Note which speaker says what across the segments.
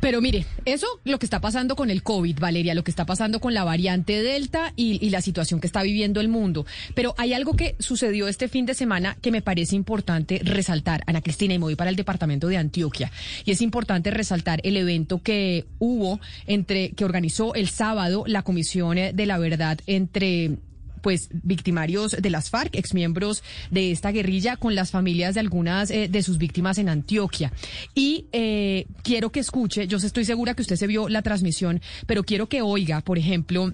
Speaker 1: Pero mire, eso lo que está pasando con el COVID, Valeria, lo que está pasando con la variante Delta y, y, la situación que está viviendo el mundo. Pero hay algo que sucedió este fin de semana que me parece importante resaltar, Ana Cristina, y me voy para el departamento de Antioquia. Y es importante resaltar el evento que hubo entre, que organizó el sábado la Comisión de la Verdad entre pues victimarios de las FARC, exmiembros de esta guerrilla, con las familias de algunas eh, de sus víctimas en Antioquia. Y eh, quiero que escuche, yo estoy segura que usted se vio la transmisión, pero quiero que oiga, por ejemplo,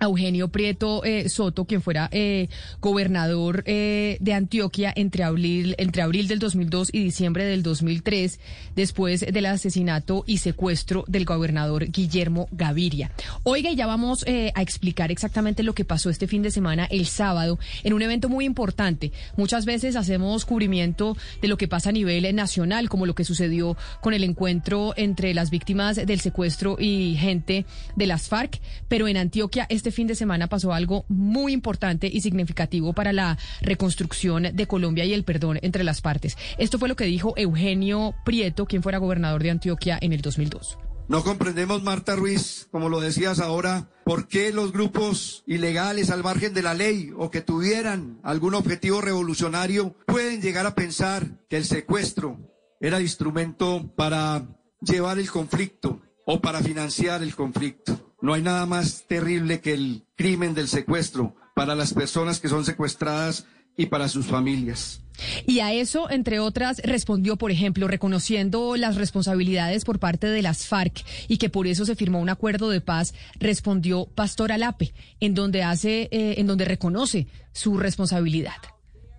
Speaker 1: Eugenio Prieto eh, Soto, quien fuera eh, gobernador eh, de Antioquia entre abril, entre abril del 2002 y diciembre del 2003, después del asesinato y secuestro del gobernador Guillermo Gaviria. Oiga, ya vamos a explicar exactamente lo que pasó este fin de semana, el sábado, en un evento muy importante. Muchas veces hacemos cubrimiento de lo que pasa a nivel nacional, como lo que sucedió con el encuentro entre las víctimas del secuestro y gente de las FARC, pero en Antioquia fin de semana pasó algo muy importante y significativo para la reconstrucción de Colombia y el perdón entre las partes. Esto fue lo que dijo Eugenio Prieto, quien fuera gobernador de Antioquia en el 2002.
Speaker 2: No comprendemos, Marta Ruiz, como lo decías ahora, por qué los grupos ilegales al margen de la ley o que tuvieran algún objetivo revolucionario pueden llegar a pensar que el secuestro era instrumento para llevar el conflicto o para financiar el conflicto. No hay nada más terrible que el crimen del secuestro para las personas que son secuestradas y para sus familias.
Speaker 1: Y a eso, entre otras, respondió, por ejemplo, reconociendo las responsabilidades por parte de las FARC y que por eso se firmó un acuerdo de paz, respondió Pastor Alape, en donde hace, eh, en donde reconoce su responsabilidad.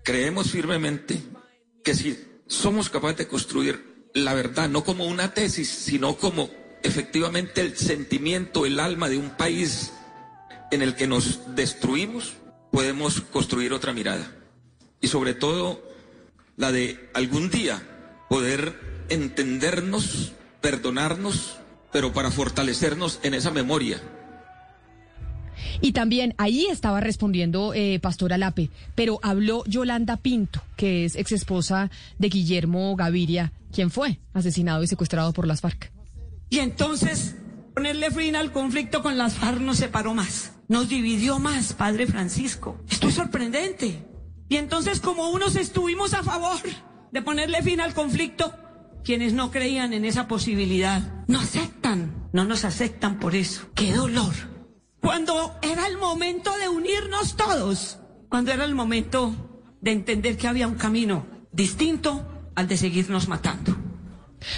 Speaker 3: Creemos firmemente que si somos capaces de construir la verdad, no como una tesis, sino como efectivamente el sentimiento, el alma de un país en el que nos destruimos, podemos construir otra mirada. Y sobre todo la de algún día poder entendernos, perdonarnos, pero para fortalecernos en esa memoria.
Speaker 1: Y también ahí estaba respondiendo eh, Pastor Alape, pero habló Yolanda Pinto, que es ex esposa de Guillermo Gaviria, quien fue asesinado y secuestrado por las FARC.
Speaker 4: Y entonces ponerle fin al conflicto con las FARC nos separó más, nos dividió más, Padre Francisco. Esto es sorprendente. Y entonces como unos estuvimos a favor de ponerle fin al conflicto, quienes no creían en esa posibilidad no aceptan, no nos aceptan por eso. ¡Qué dolor! Cuando era el momento de unirnos todos, cuando era el momento de entender que había un camino distinto al de seguirnos matando.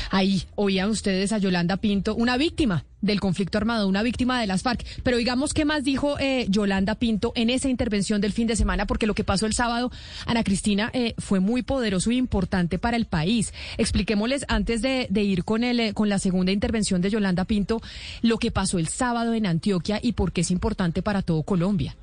Speaker 1: Ahí oían ustedes a Yolanda Pinto, una víctima del conflicto armado, una víctima de las FARC. Pero digamos, ¿qué más dijo eh, Yolanda Pinto en esa intervención del fin de semana? Porque lo que pasó el sábado, Ana Cristina, eh, fue muy poderoso e importante para el país. Expliquémosles antes de, ir con, el, con la segunda intervención de Yolanda Pinto, lo que pasó el sábado en Antioquia y por qué es importante para todo Colombia.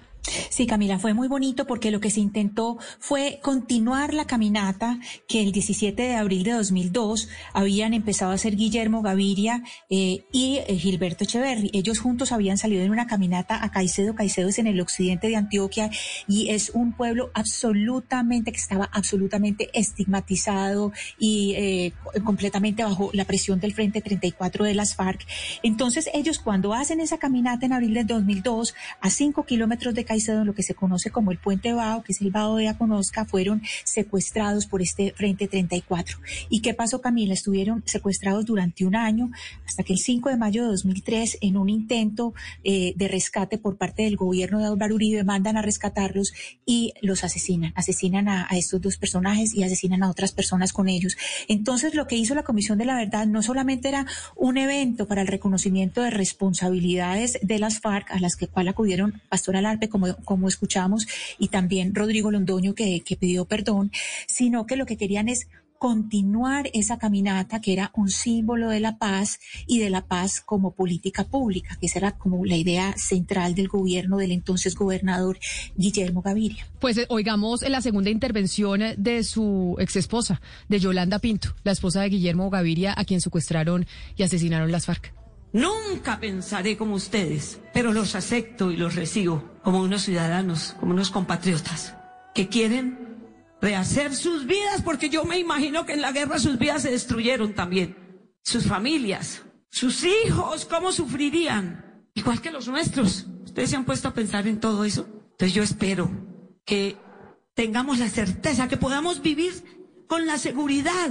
Speaker 5: Sí, Camila, fue muy bonito porque lo que se intentó fue continuar la caminata que el 17 de abril de 2002 habían empezado a hacer Guillermo Gaviria eh, y eh, Gilberto Echeverry. Ellos juntos habían salido en una caminata a Caicedo. Caicedo es en el occidente de Antioquia y es un pueblo absolutamente, que estaba absolutamente estigmatizado y eh, completamente bajo la presión del Frente 34 de las FARC. Entonces ellos cuando hacen esa caminata en abril de 2002 a cinco kilómetros de Caicedo, lo que se conoce como el Puente Bao, que es el Bao de Aconozca, fueron secuestrados por este Frente 34. ¿Y qué pasó, Camila? Estuvieron secuestrados durante un año, hasta que el 5 de mayo de 2003, en un intento eh, de rescate por parte del gobierno de Álvaro Uribe, mandan a rescatarlos y los asesinan. Asesinan a, a estos dos personajes y asesinan a otras personas con ellos. Entonces, lo que hizo la Comisión de la Verdad no solamente era un evento para el reconocimiento de responsabilidades de las FARC, a las que cual acudieron Pastor Alarpe como como, escuchamos, y también Rodrigo Londoño que, que pidió perdón, sino que lo que querían es continuar esa caminata que era un símbolo de la paz y de la paz como política pública, que esa era como la idea central del gobierno del entonces gobernador Guillermo Gaviria.
Speaker 1: Pues eh, oigamos la segunda intervención de su ex esposa, de Yolanda Pinto, la esposa de Guillermo Gaviria, a quien secuestraron y asesinaron las FARC.
Speaker 4: Nunca pensaré como ustedes, pero los acepto y los recibo como unos ciudadanos, como unos compatriotas que quieren rehacer sus vidas, porque yo me imagino que en la guerra sus vidas se destruyeron también. Sus familias, sus hijos, ¿cómo sufrirían? Igual que los nuestros. ¿Ustedes se han puesto a pensar en todo eso? Entonces yo espero que tengamos la certeza, que podamos vivir con la seguridad,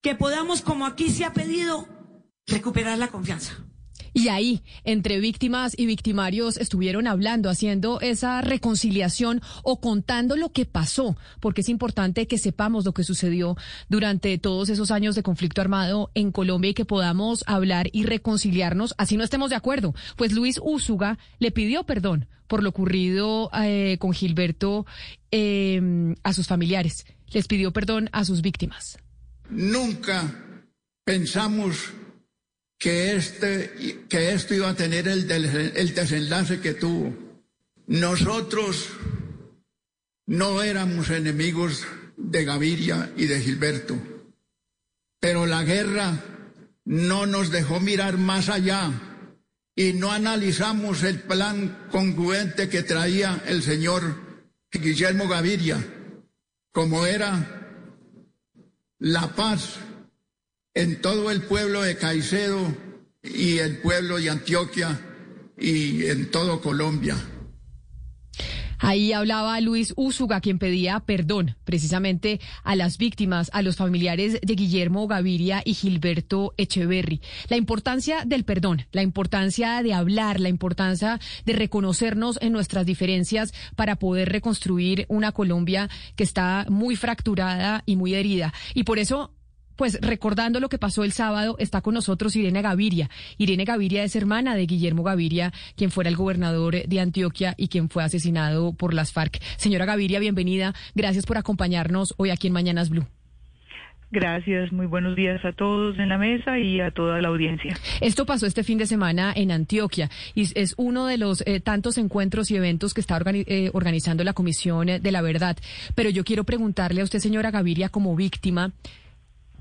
Speaker 4: que podamos, como aquí se ha pedido, recuperar la confianza.
Speaker 1: Y ahí, entre víctimas y victimarios, estuvieron hablando, haciendo esa reconciliación o contando lo que pasó, porque es importante que sepamos lo que sucedió durante todos esos años de conflicto armado en Colombia y que podamos hablar y reconciliarnos, así no estemos de acuerdo. Pues Luis Úsuga le pidió perdón por lo ocurrido eh, con Gilberto eh, a sus familiares. Les pidió perdón a sus víctimas.
Speaker 6: Nunca pensamos que, este, que esto iba a tener el, el desenlace que tuvo. Nosotros no éramos enemigos de Gaviria y de Gilberto, pero la guerra no nos dejó mirar más allá y no analizamos el plan congruente que traía el señor Guillermo Gaviria, como era la paz en todo el pueblo de Caicedo y el pueblo de Antioquia y en todo Colombia.
Speaker 1: Ahí hablaba Luis Úsuga, quien pedía perdón precisamente a las víctimas, a los familiares de Guillermo Gaviria y Gilberto Echeverry. La importancia del perdón, la importancia de hablar, la importancia de reconocernos en nuestras diferencias para poder reconstruir una Colombia que está muy fracturada y muy herida. Y por eso pues recordando lo que pasó el sábado, está con nosotros Irene Gaviria. Irene Gaviria es hermana de Guillermo Gaviria, quien fuera el gobernador de Antioquia y quien fue asesinado por las FARC. Señora Gaviria, bienvenida. Gracias por acompañarnos hoy aquí en Mañanas Blue.
Speaker 7: Gracias, muy buenos días a todos en la mesa y a toda la audiencia.
Speaker 1: Esto pasó este fin de semana en Antioquia y es uno de los eh, tantos encuentros y eventos que está eh, organizando la Comisión de la Verdad. Pero yo quiero preguntarle a usted, señora Gaviria, como víctima,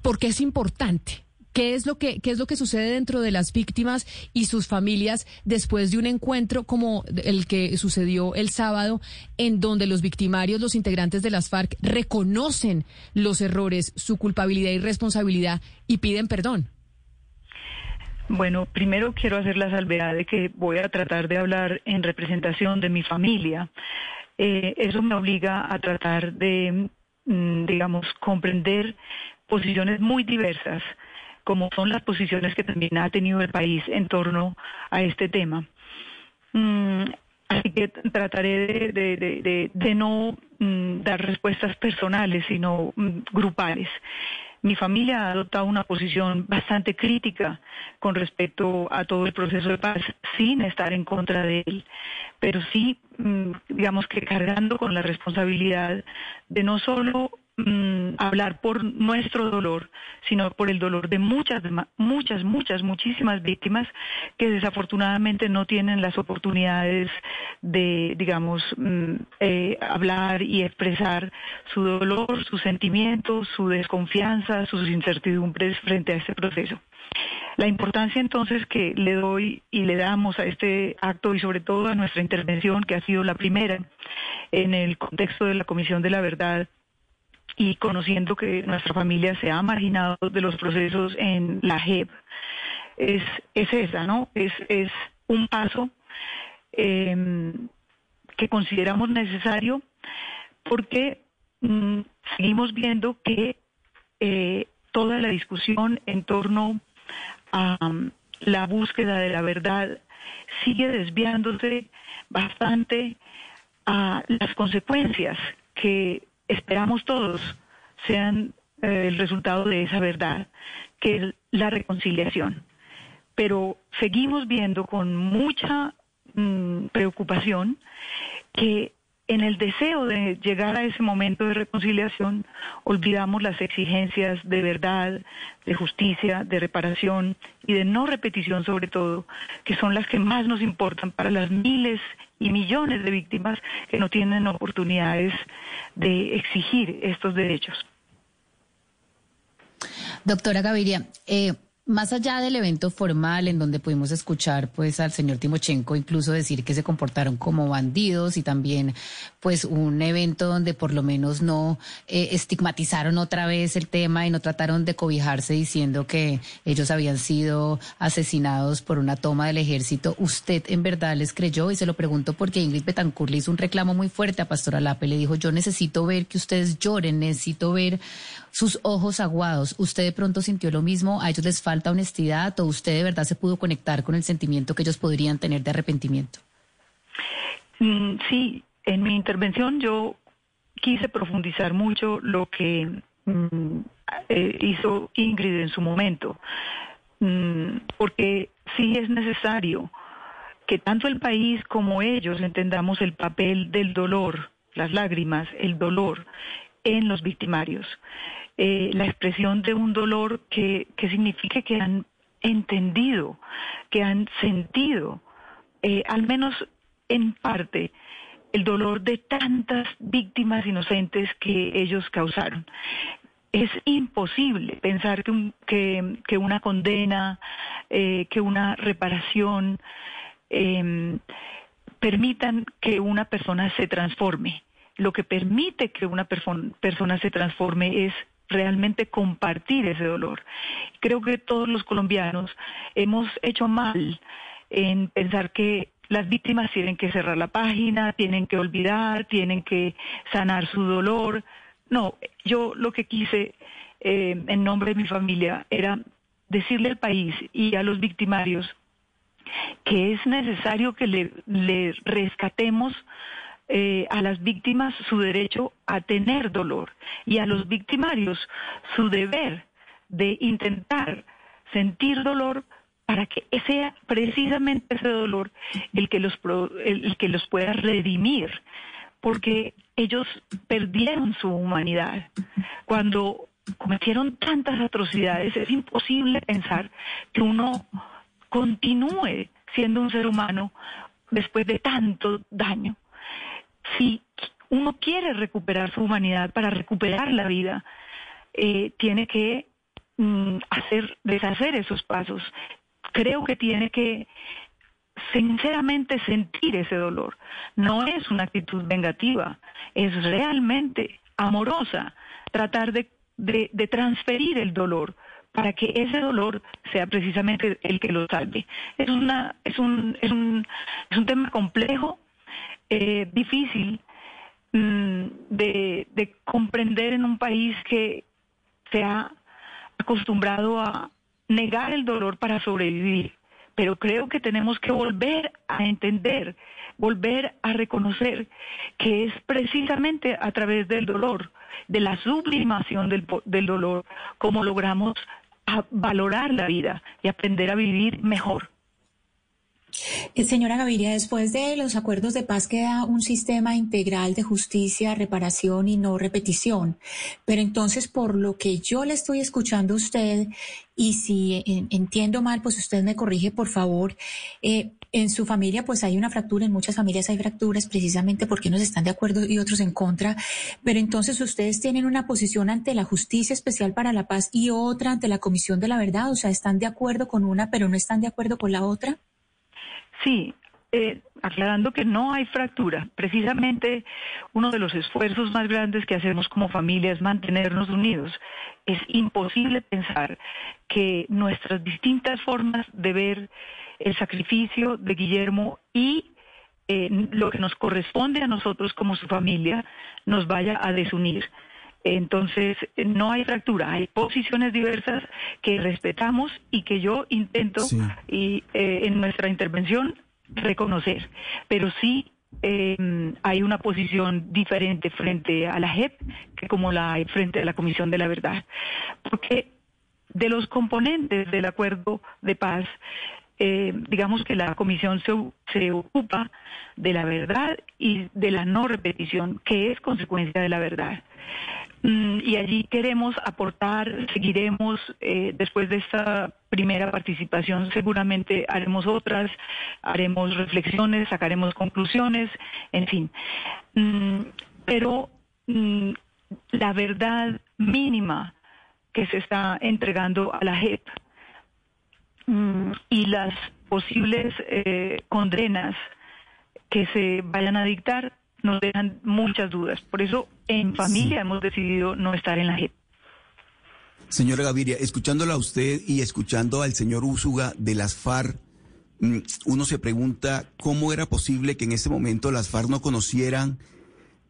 Speaker 1: ¿Por qué es importante? ¿Qué es, lo que, ¿Qué es lo que sucede dentro de las víctimas y sus familias después de un encuentro como el que sucedió el sábado, en donde los victimarios, los integrantes de las FARC, reconocen los errores, su culpabilidad y responsabilidad y piden perdón?
Speaker 7: Bueno, primero quiero hacer la salvedad de que voy a tratar de hablar en representación de mi familia. Eh, eso me obliga a tratar de, mm, digamos, comprender posiciones muy diversas, como son las posiciones que también ha tenido el país en torno a este tema. Mm, así que trataré de, no mm, dar respuestas personales, sino mm, grupales. Mi familia ha adoptado una posición bastante crítica con respecto a todo el proceso de paz, sin estar en contra de él, pero sí, digamos que cargando con la responsabilidad de no solo Mm, hablar por nuestro dolor, sino por el dolor de muchas, muchas, muchas, muchísimas víctimas que desafortunadamente no tienen las oportunidades de, digamos, mm, eh, hablar y expresar su dolor, sus sentimientos, su desconfianza, sus incertidumbres frente a este proceso. La importancia entonces que le doy y le damos a este acto y sobre todo a nuestra intervención, que ha sido la primera en el contexto de la Comisión de la Verdad, y conociendo que nuestra familia se ha marginado de los procesos en la JEP, es, es esa, ¿no? Es, es un paso em, que consideramos necesario porque mm, seguimos viendo que eh, toda la discusión en torno a mm, la búsqueda de la verdad sigue desviándose bastante a las consecuencias que esperamos todos sean eh, el resultado de esa verdad, que es la reconciliación. Pero seguimos viendo con mucha mm, preocupación que en el deseo de llegar a ese momento de reconciliación, olvidamos las exigencias de verdad, de justicia, de reparación y de no repetición sobre todo, que son las que más nos importan para las miles y millones de víctimas que no tienen oportunidades de exigir estos derechos.
Speaker 8: Doctora Gaviria, eh, más allá del evento formal en donde pudimos escuchar pues al señor Timochenko incluso decir que se comportaron como bandidos y también pues un evento donde por lo menos no eh, estigmatizaron otra vez el tema y no trataron de cobijarse diciendo que ellos habían sido asesinados por una toma del ejército, ¿usted en verdad les creyó? Y se lo pregunto porque Ingrid Betancourt le hizo un reclamo muy fuerte a Pastora Lape, le dijo yo necesito ver que ustedes lloren, necesito ver sus ojos aguados. ¿Usted de pronto sintió lo mismo? ¿A ellos les falta honestidad o usted de verdad se pudo conectar con el sentimiento que ellos podrían tener de arrepentimiento?
Speaker 7: Mm, sí, en mi intervención yo quise profundizar mucho lo que mm, eh, hizo Ingrid en su momento, mm, porque sí es necesario que tanto el país como ellos entendamos el papel del dolor, las lágrimas, el dolor en los victimarios. Eh, la expresión de un dolor que, que signifique que han entendido, que han sentido, eh, al menos en parte, el dolor de tantas víctimas inocentes que ellos causaron. Es imposible pensar que, que, una condena, eh, que una reparación em, permitan que una persona se transforme. Lo que permite que una persona se transforme es realmente compartir ese dolor. Creo que todos los colombianos hemos hecho mal en pensar que las víctimas tienen que cerrar la página, tienen que olvidar, tienen que sanar su dolor. No, yo lo que quise eh, en nombre de mi familia era decirle al país y a los victimarios que es necesario que le, le rescatemos eh, a las víctimas su derecho a tener dolor y a los victimarios su deber de intentar sentir dolor para que sea precisamente ese dolor el que los, el que los pueda redimir, porque ellos perdieron su humanidad. Cuando cometieron tantas atrocidades, es imposible pensar que uno continúe siendo un ser humano después de tanto daño si uno quiere recuperar su humanidad para recuperar la vida, eh, tiene que mm, hacer, deshacer esos pasos. Creo que tiene que sinceramente sentir ese dolor. No es una actitud vengativa, es realmente amorosa tratar de, de transferir el dolor para que ese dolor sea precisamente el que lo salve. Es, una, es, un, es, un, es un tema complejo, eh, difícil mm, de, de comprender en un país que se ha acostumbrado a negar el dolor para sobrevivir. Pero creo que tenemos que volver a entender, volver a reconocer que es precisamente a través del dolor, de la sublimación del, del dolor, como logramos valorar la vida y aprender a vivir mejor.
Speaker 5: Eh, señora Gaviria, después de los acuerdos de paz queda un sistema integral de justicia, reparación y no repetición. Pero entonces, por lo que yo le estoy escuchando a usted, y si entiendo mal, pues usted me corrige, por favor. Eh, en su familia, pues hay una fractura, en muchas familias hay fracturas precisamente porque unos están de acuerdo y otros en contra. Pero entonces ustedes tienen una posición ante la Justicia Especial para la Paz y otra ante la Comisión de la Verdad. O sea, están de acuerdo con una, pero no están de acuerdo con la otra.
Speaker 7: Sí, eh, aclarando que no hay fractura. Precisamente uno de los esfuerzos más grandes que hacemos como familia es mantenernos unidos. Es imposible pensar que nuestras distintas formas de ver el sacrificio de Guillermo y eh, lo que nos corresponde a nosotros como su familia nos vaya a desunir. Entonces, no hay fractura, hay posiciones diversas que respetamos y que yo intento y, eh, en nuestra intervención reconocer. Pero sí eh, hay una posición diferente frente a la JEP que como la hay frente a la Comisión de la Verdad. Porque de los componentes del acuerdo de paz, eh, digamos que la comisión se, se ocupa de la verdad y de la no repetición, que es consecuencia de la verdad. Mm, y allí queremos aportar, seguiremos eh, después de esta primera participación, seguramente haremos otras, haremos reflexiones, sacaremos conclusiones, en fin. Mm, pero mm, la verdad mínima que se está entregando a la JEP y las posibles eh, condenas que se vayan a dictar nos dejan muchas dudas. Por eso, en familia hemos decidido no estar en la JEP.
Speaker 9: Señora Gaviria, escuchándola a usted y escuchando al señor Úsuga de las FARC, mm, uno se pregunta cómo era posible que en ese momento las FARC no conocieran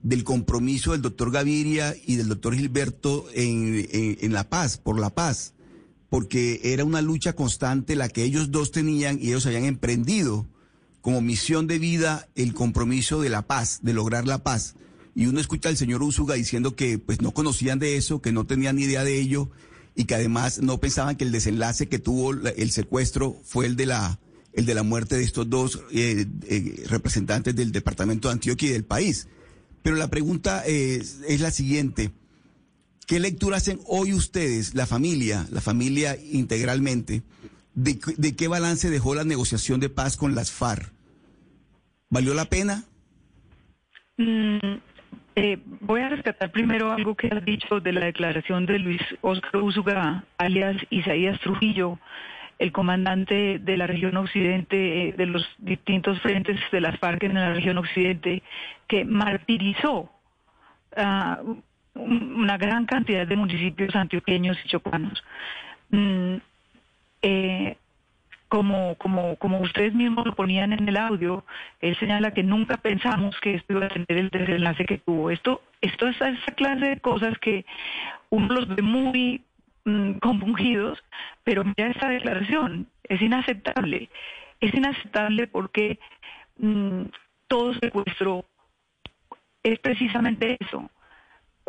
Speaker 9: del compromiso del doctor Gaviria y del doctor Gilberto en, en, la paz, por la paz, porque era una lucha constante la que ellos dos tenían y ellos habían emprendido como misión de vida el compromiso de la paz, de lograr la paz. Y uno escucha al señor Usuga diciendo que pues no conocían de eso, que no tenían ni idea de ello y que además no pensaban que el desenlace que tuvo el secuestro fue el de la el de la muerte de estos dos eh, eh, representantes del departamento de Antioquia y del país. Pero la pregunta es, es la siguiente. ¿Qué lectura hacen hoy ustedes, la familia, la familia integralmente, de, qué balance dejó la negociación de paz con las FARC? ¿Valió la pena?
Speaker 7: Mm, eh, voy a rescatar primero algo que has dicho de la declaración de Luis Oscar Usuga, alias Isaías Trujillo, el comandante de la región occidente, eh, de los distintos frentes de las FARC en la región occidente, que martirizó a una gran cantidad de municipios antioqueños y chocanos. Mm, eh, como, como, como ustedes mismos lo ponían en el audio, él señala que nunca pensamos que esto iba a tener el desenlace que tuvo. Esto, esto es esa clase de cosas que uno los ve muy mm, compungidos, pero mira esta declaración, es inaceptable. Es inaceptable porque mm, todo secuestro es precisamente eso.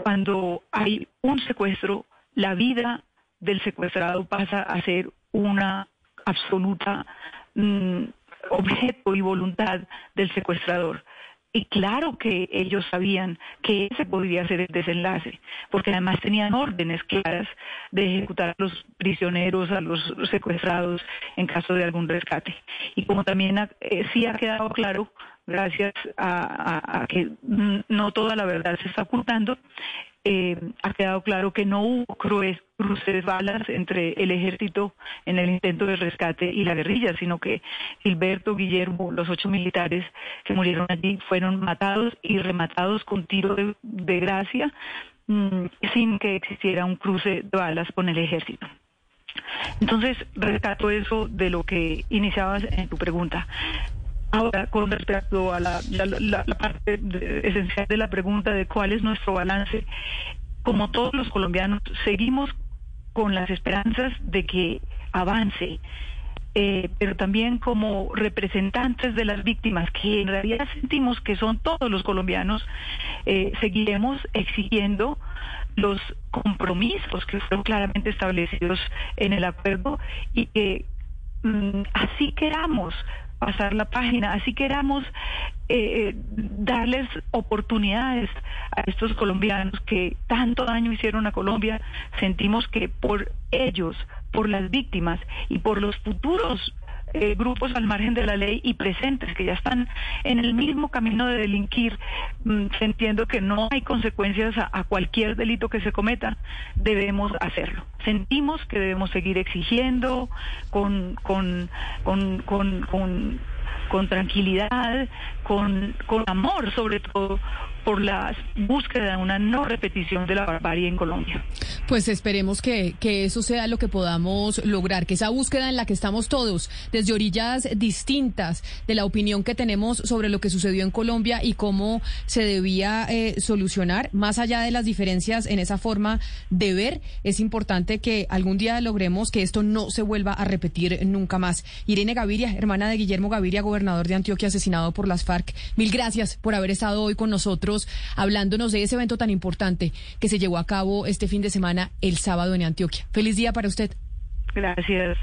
Speaker 7: Cuando hay un secuestro, la vida del secuestrado pasa a ser una absoluta mm, objeto y voluntad del secuestrador. Y claro que ellos sabían que ese podría ser el desenlace, porque además tenían órdenes claras de ejecutar a los prisioneros, a los secuestrados en caso de algún rescate. Y como también eh, sí ha quedado claro, gracias a, que no toda la verdad se está ocultando, eh, ha quedado claro que no hubo cruces de balas entre el ejército en el intento de rescate y la guerrilla, sino que Gilberto, Guillermo, los ocho militares que murieron allí fueron matados y rematados con tiro de, gracia mm, sin que existiera un cruce de balas con el ejército. Entonces, rescato eso de lo que iniciabas en tu pregunta. Ahora, con respecto a la, parte esencial de la pregunta de cuál es nuestro balance, como todos los colombianos, seguimos con las esperanzas de que avance, eh, pero también como representantes de las víctimas, que en realidad sentimos que son todos los colombianos, eh, seguiremos exigiendo los compromisos que fueron claramente establecidos en el acuerdo y que mm, así queramos pasar la página, así queramos eh, darles oportunidades a estos colombianos que tanto daño hicieron a Colombia, sentimos que por ellos, por las víctimas y por los futuros eh, grupos al margen de la ley y presentes que ya están en el mismo camino de delinquir, mm, entiendo que no hay consecuencias a, cualquier delito que se cometa, debemos hacerlo. Sentimos que debemos seguir exigiendo con, con, con, con, con con tranquilidad, con, con amor sobre todo, por la búsqueda de una no repetición de la barbarie en Colombia.
Speaker 1: Pues esperemos que, que eso sea lo que podamos lograr, que esa búsqueda en la que estamos todos, desde orillas distintas de la opinión que tenemos sobre lo que sucedió en Colombia y cómo se debía eh, solucionar, más allá de las diferencias en esa forma de ver, es importante que algún día logremos que esto no se vuelva a repetir nunca más. Irene Gaviria, hermana de Guillermo Gaviria, gobernador de Antioquia, asesinado por las FARC, mil gracias por haber estado hoy con nosotros hablándonos de ese evento tan importante que se llevó a cabo este fin de semana el sábado en Antioquia. Feliz día para usted.
Speaker 7: Gracias.